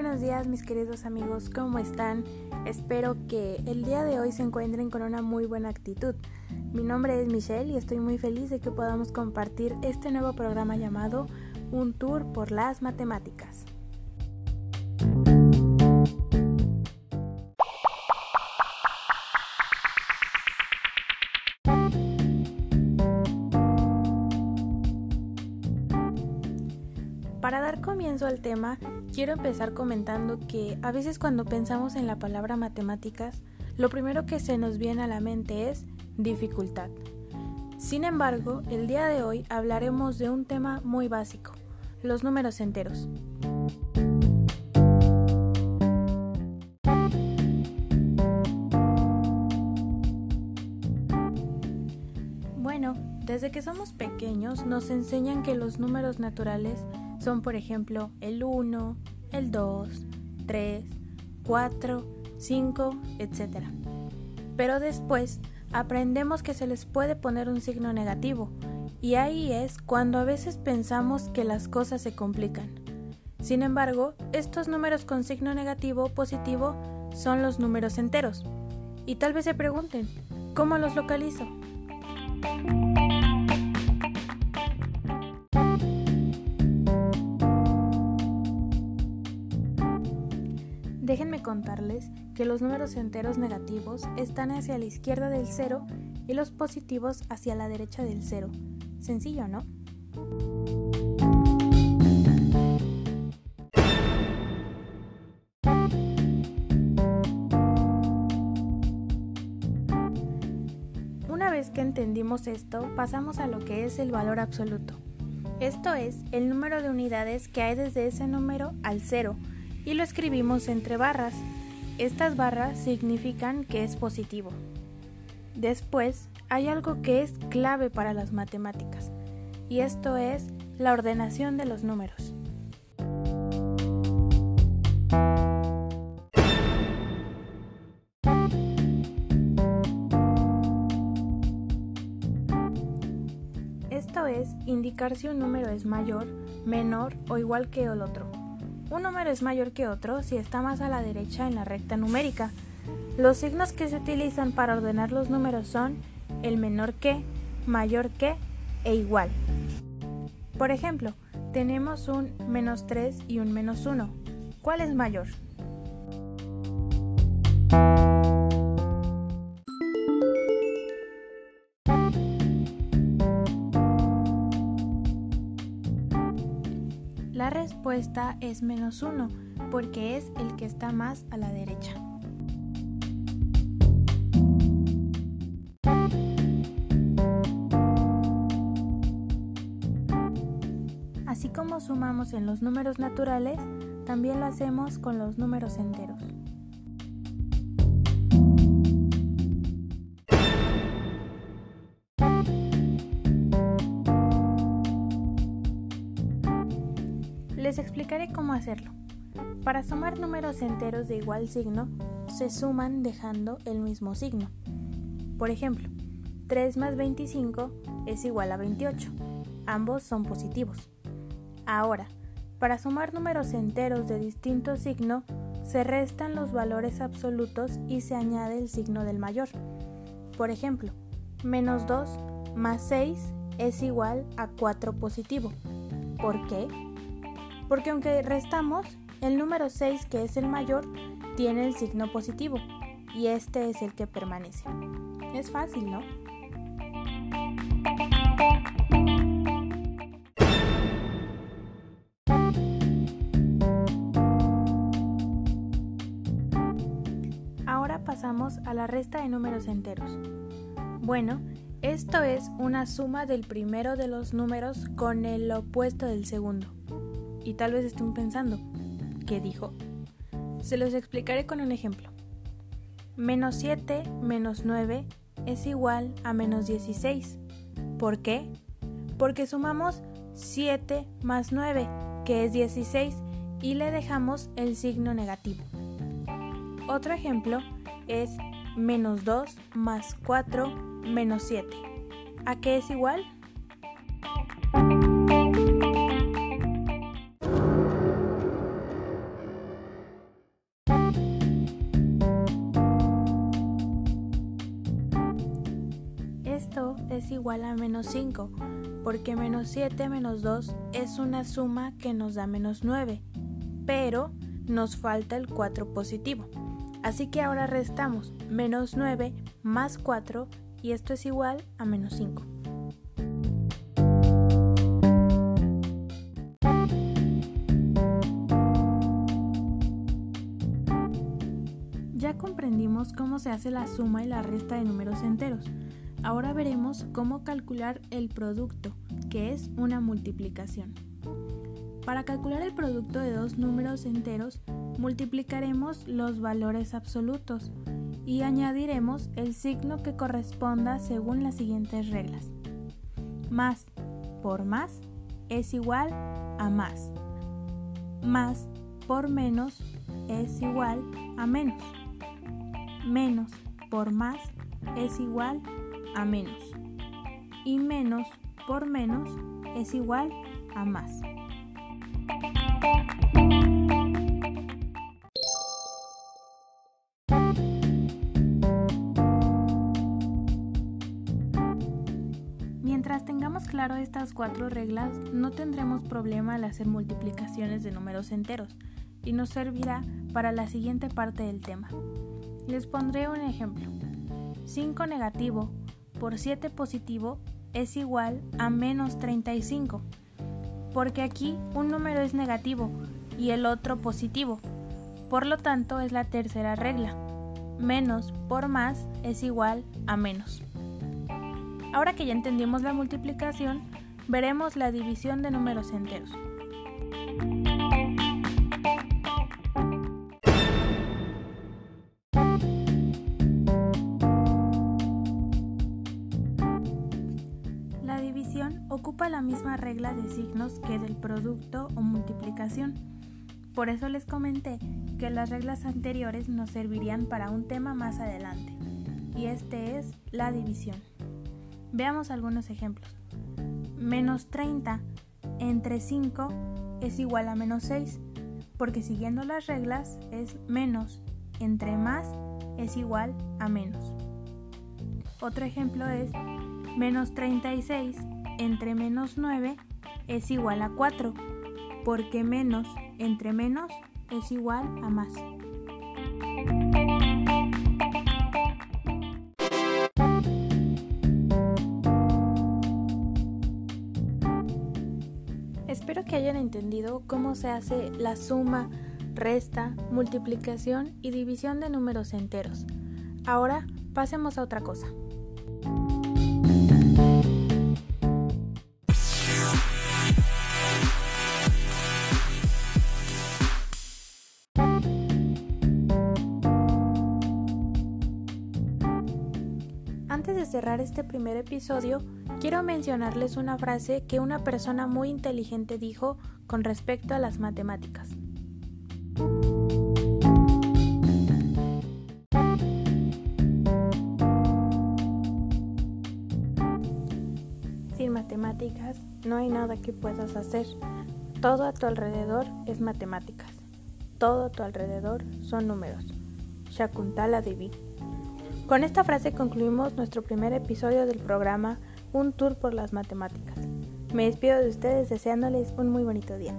buenos días mis queridos amigos, ¿cómo están? Espero que el día de hoy se encuentren con una muy buena actitud. Mi nombre es Michelle y estoy muy feliz de que podamos compartir este nuevo programa llamado Un Tour por las Matemáticas. Al tema, quiero empezar comentando que a veces cuando pensamos en la palabra matemáticas, lo primero que se nos viene a la mente es dificultad. Sin embargo, el día de hoy hablaremos de un tema muy básico, los números enteros. Bueno, desde que somos pequeños nos enseñan que los números naturales son por ejemplo el 1, el 2, 3, 4, 5, etc. Pero después aprendemos que se les puede poner un signo negativo y ahí es cuando a veces pensamos que las cosas se complican. Sin embargo, estos números con signo negativo positivo son los números enteros. Y tal vez se pregunten, ¿cómo los localizo? Que los números enteros negativos están hacia la izquierda del cero y los positivos hacia la derecha del cero. Sencillo, ¿no? Una vez que entendimos esto, pasamos a lo que es el valor absoluto. Esto es el número de unidades que hay desde ese número al cero y lo escribimos entre barras. Estas barras significan que es positivo. Después, hay algo que es clave para las matemáticas, y esto es la ordenación de los números. Esto es indicar si un número es mayor, menor o igual que el otro. Un número es mayor que otro si está más a la derecha en la recta numérica. Los signos que se utilizan para ordenar los números son el menor que, mayor que e igual. Por ejemplo, tenemos un menos 3 y un menos 1. ¿Cuál es mayor? Respuesta es menos 1 porque es el que está más a la derecha. Así como sumamos en los números naturales, también lo hacemos con los números enteros. Les explicaré cómo hacerlo. Para sumar números enteros de igual signo, se suman dejando el mismo signo. Por ejemplo, 3 más 25 es igual a 28. Ambos son positivos. Ahora, para sumar números enteros de distinto signo, se restan los valores absolutos y se añade el signo del mayor. Por ejemplo, menos 2 más 6 es igual a 4 positivo. ¿Por qué? Porque aunque restamos, el número 6, que es el mayor, tiene el signo positivo y este es el que permanece. Es fácil, ¿no? Ahora pasamos a la resta de números enteros. Bueno, esto es una suma del primero de los números con el opuesto del segundo. Y tal vez estén pensando, ¿qué dijo? Se los explicaré con un ejemplo. Menos 7 menos 9 es igual a menos 16. ¿Por qué? Porque sumamos 7 más 9, que es 16, y le dejamos el signo negativo. Otro ejemplo es menos 2 más 4 menos 7. ¿A qué es igual? Es igual a menos 5, porque menos 7 menos 2 es una suma que nos da menos 9, pero nos falta el 4 positivo. Así que ahora restamos menos 9 más 4 y esto es igual a menos 5. Ya comprendimos cómo se hace la suma y la resta de números enteros. Ahora veremos cómo calcular el producto, que es una multiplicación. Para calcular el producto de dos números enteros, multiplicaremos los valores absolutos y añadiremos el signo que corresponda según las siguientes reglas. Más por más es igual a más. Más por menos es igual a menos. Menos por más es igual a menos. Y menos por menos es igual a más. Mientras tengamos claro estas cuatro reglas, no tendremos problema al hacer multiplicaciones de números enteros y nos servirá para la siguiente parte del tema. Les pondré un ejemplo. 5 negativo por 7 positivo es igual a menos 35, porque aquí un número es negativo y el otro positivo. Por lo tanto es la tercera regla. Menos por más es igual a menos. Ahora que ya entendimos la multiplicación, veremos la división de números enteros. Ocupa la misma regla de signos que del producto o multiplicación. Por eso les comenté que las reglas anteriores nos servirían para un tema más adelante, y este es la división. Veamos algunos ejemplos. Menos 30 entre 5 es igual a menos 6, porque siguiendo las reglas es menos entre más es igual a menos. Otro ejemplo es menos 36 entre menos 9 es igual a 4, porque menos entre menos es igual a más. Espero que hayan entendido cómo se hace la suma, resta, multiplicación y división de números enteros. Ahora pasemos a otra cosa. Antes de cerrar este primer episodio, quiero mencionarles una frase que una persona muy inteligente dijo con respecto a las matemáticas. Sin matemáticas no hay nada que puedas hacer. Todo a tu alrededor es matemáticas. Todo a tu alrededor son números. Shakuntala Devi. Con esta frase concluimos nuestro primer episodio del programa Un Tour por las Matemáticas. Me despido de ustedes deseándoles un muy bonito día.